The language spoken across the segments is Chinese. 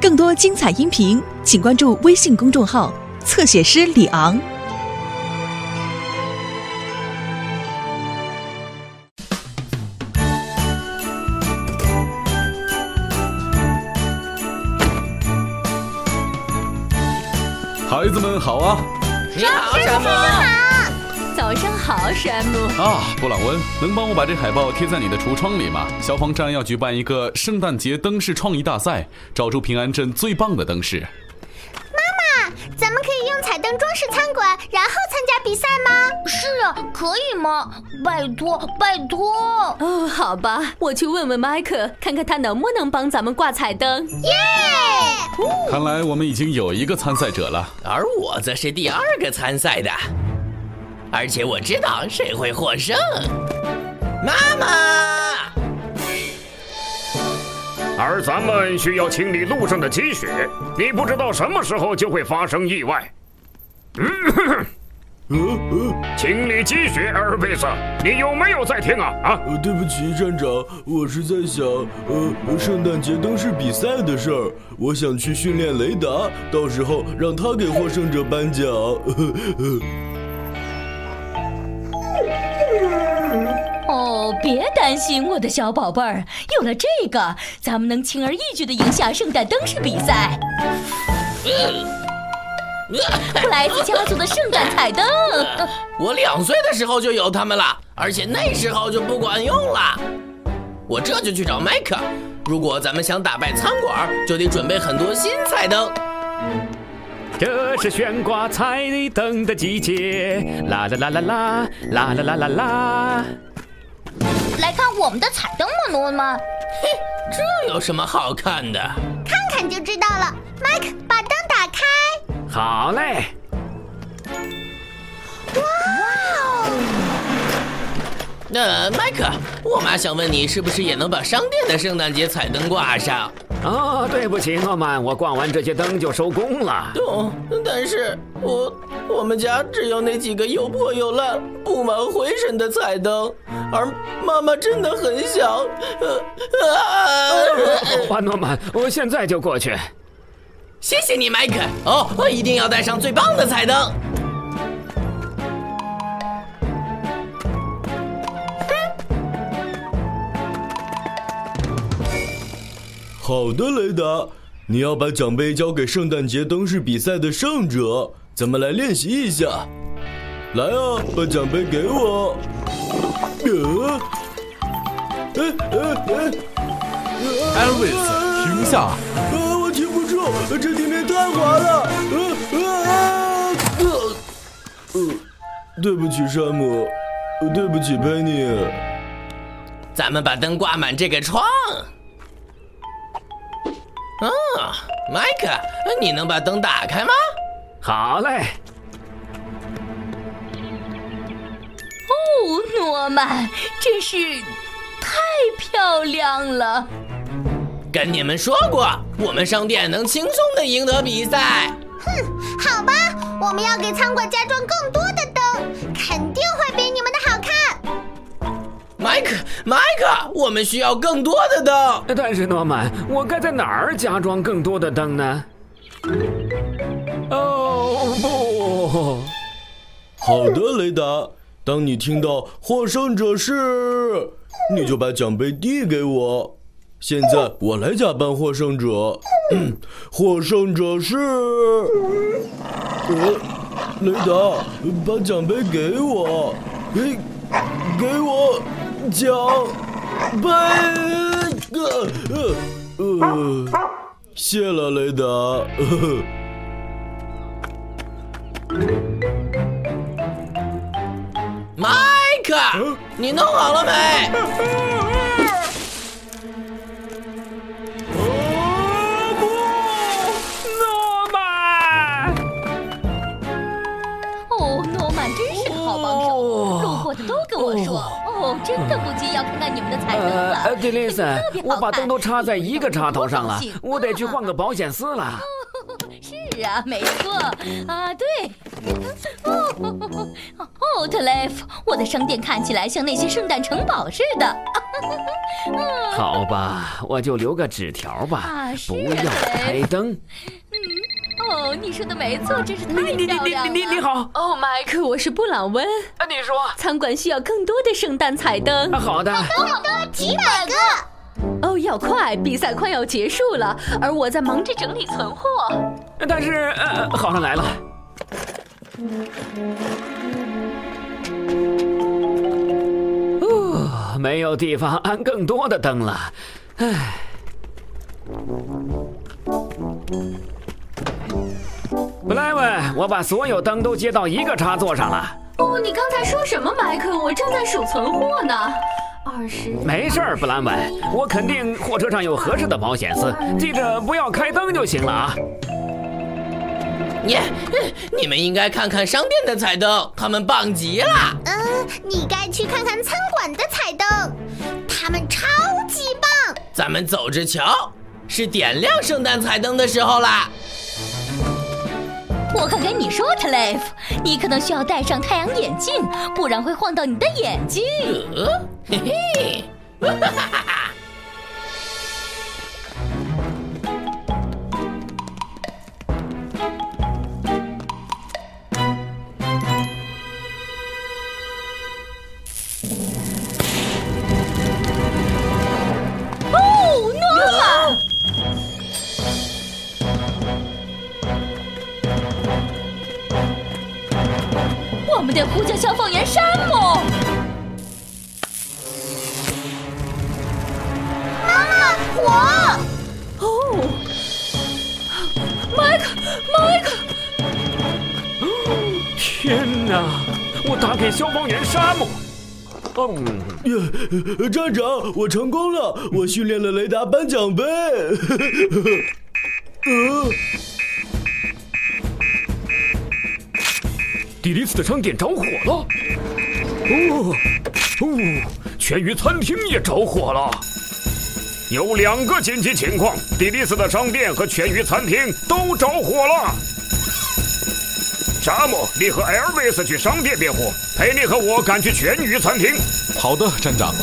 更多精彩音频，请关注微信公众号“侧写师李昂”。孩子们好啊！你好，山姆。早上好，山姆。啊，布朗温，能帮我把这海报贴在你的橱窗里吗？消防站要举办一个圣诞节灯饰创意大赛，找出平安镇最棒的灯饰。妈妈，咱们可以用彩灯装饰餐馆，然后参加比赛吗？是啊，可以吗？拜托，拜托。哦，好吧，我去问问麦克，看看他能不能帮咱们挂彩灯。耶！看来我们已经有一个参赛者了，而我则是第二个参赛的，而且我知道谁会获胜。妈妈，而咱们需要清理路上的积雪，你不知道什么时候就会发生意外。嗯嗯，清理积雪，阿尔贝斯，你有没有在听啊？啊，呃，对不起，站长，我是在想，呃，圣诞节灯饰比赛的事儿，我想去训练雷达，到时候让他给获胜者颁奖。哦，别担心，我的小宝贝儿，有了这个，咱们能轻而易举的赢下圣诞灯饰比赛。布莱斯家族的圣诞彩灯，我两岁的时候就有它们了，而且那时候就不管用了。我这就去找麦克。如果咱们想打败餐馆，就得准备很多新彩灯。这是悬挂彩灯的季节，啦啦啦啦啦，啦啦啦啦啦。来看我们的彩灯吗，诺曼？嘿，这有什么好看的？看看就知道了。麦克，把灯打开。好嘞。哇哦！那麦克，我妈想问你，是不是也能把商店的圣诞节彩灯挂上？哦，对不起，诺曼，我逛完这些灯就收工了。懂，但是我我们家只有那几个又破又烂、布满灰尘的彩灯，而妈妈真的很想。呃啊！好吧，诺曼，我现在就过去。谢谢你，麦克。哦，我一定要带上最棒的彩灯。好的，雷达，你要把奖杯交给圣诞节灯饰比赛的胜者。咱们来练习一下。来啊，把奖杯给我。呃，哎哎哎，Elvis，停下！啊，我停不住，这地面太滑了。呃呃呃，呃，对不起，山姆，对不起，佩妮。咱们把灯挂满这个窗。啊，迈克，你能把灯打开吗？好嘞。哦，诺曼，真是太漂亮了。跟你们说过，我们商店能轻松的赢得比赛。哼，好吧，我们要给餐馆加装更多的麦克，麦克，我们需要更多的灯。但是诺曼，我该在哪儿加装更多的灯呢？哦不！好的，雷达，当你听到获胜者是，你就把奖杯递给我。现在我来假扮获胜者。获胜者是，呃，雷达，把奖杯给我，给，给我。奖杯，呃呃呃，谢了，雷达。麦克，你弄好了没？曼真是个好帮手，路过的都跟我说。哦，真的不及要看看你们的彩灯了。呃，迪丽森，我把灯都插在一个插头上了 我得去换个保险丝了。是啊，没错啊，对。哦，特雷夫，我的商店看起来像那些圣诞城堡似的。好吧，我就留个纸条吧，不要开灯。哦，你说的没错，真是太你你你漂亮了。你你你好，哦，麦克，我是布朗温。啊，你说餐馆需要更多的圣诞彩灯啊，。好的。几百个，哦，要快，比赛快要结束了，而我在忙着整理存货。但是呃，好了来了。哦，没有地方安更多的灯了，唉。布莱文，我把所有灯都接到一个插座上了。哦，你刚才说什么，麦克？我正在数存货呢。二十，没事儿，布莱文，我肯定货车上有合适的保险丝，记着不要开灯就行了啊。耶、你们应该看看商店的彩灯，他们棒极了。嗯，你该去看看餐馆的彩灯，他们超级棒。咱们走着瞧，是点亮圣诞彩灯的时候啦。我可跟你说，特雷夫，你可能需要戴上太阳眼镜，不然会晃到你的眼睛。呃，嘿嘿，哈哈哈哈！消防员山姆。妈妈，火！哦，麦克，麦克，天哪！我打给消防员山姆。嗯，耶，站长，我成功了，我训练了雷达颁奖杯。呃，迪丽斯的商店着火了。哦哦，全鱼餐厅也着火了。有两个紧急情况，迪丽斯的商店和全鱼餐厅都着火了。沙漠，你和艾尔维斯去商店灭火，陪你和我赶去全鱼餐厅。好的，站长。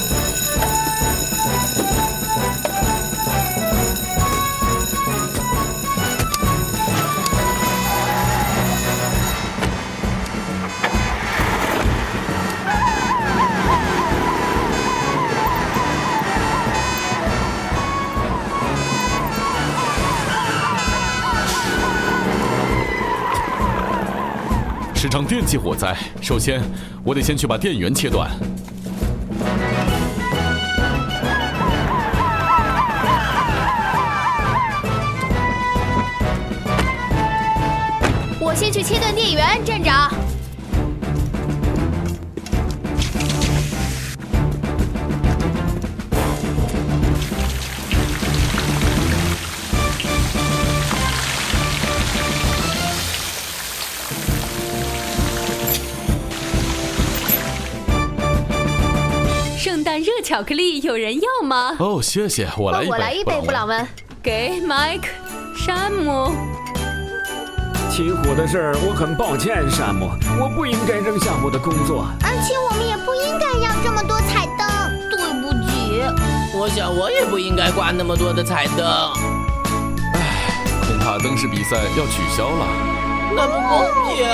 是场电器火灾，首先我得先去把电源切断。我先去切断电源，站长。圣诞热巧克力有人要吗？哦，谢谢，我来一杯。我来一杯，布朗文。给 Mike，、山姆。起火的事儿，我很抱歉，山姆，我不应该扔下我的工作。而且我们也不应该要这么多彩灯。对不起，我想我也不应该挂那么多的彩灯，唉恐怕灯饰比赛要取消了。那不公平。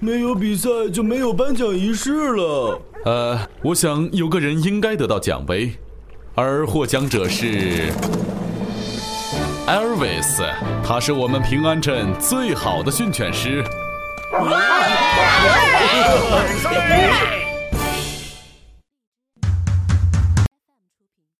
没有比赛就没有颁奖仪式了。呃，我想有个人应该得到奖杯，而获奖者是 Elvis，他是我们平安镇最好的训犬师。比赛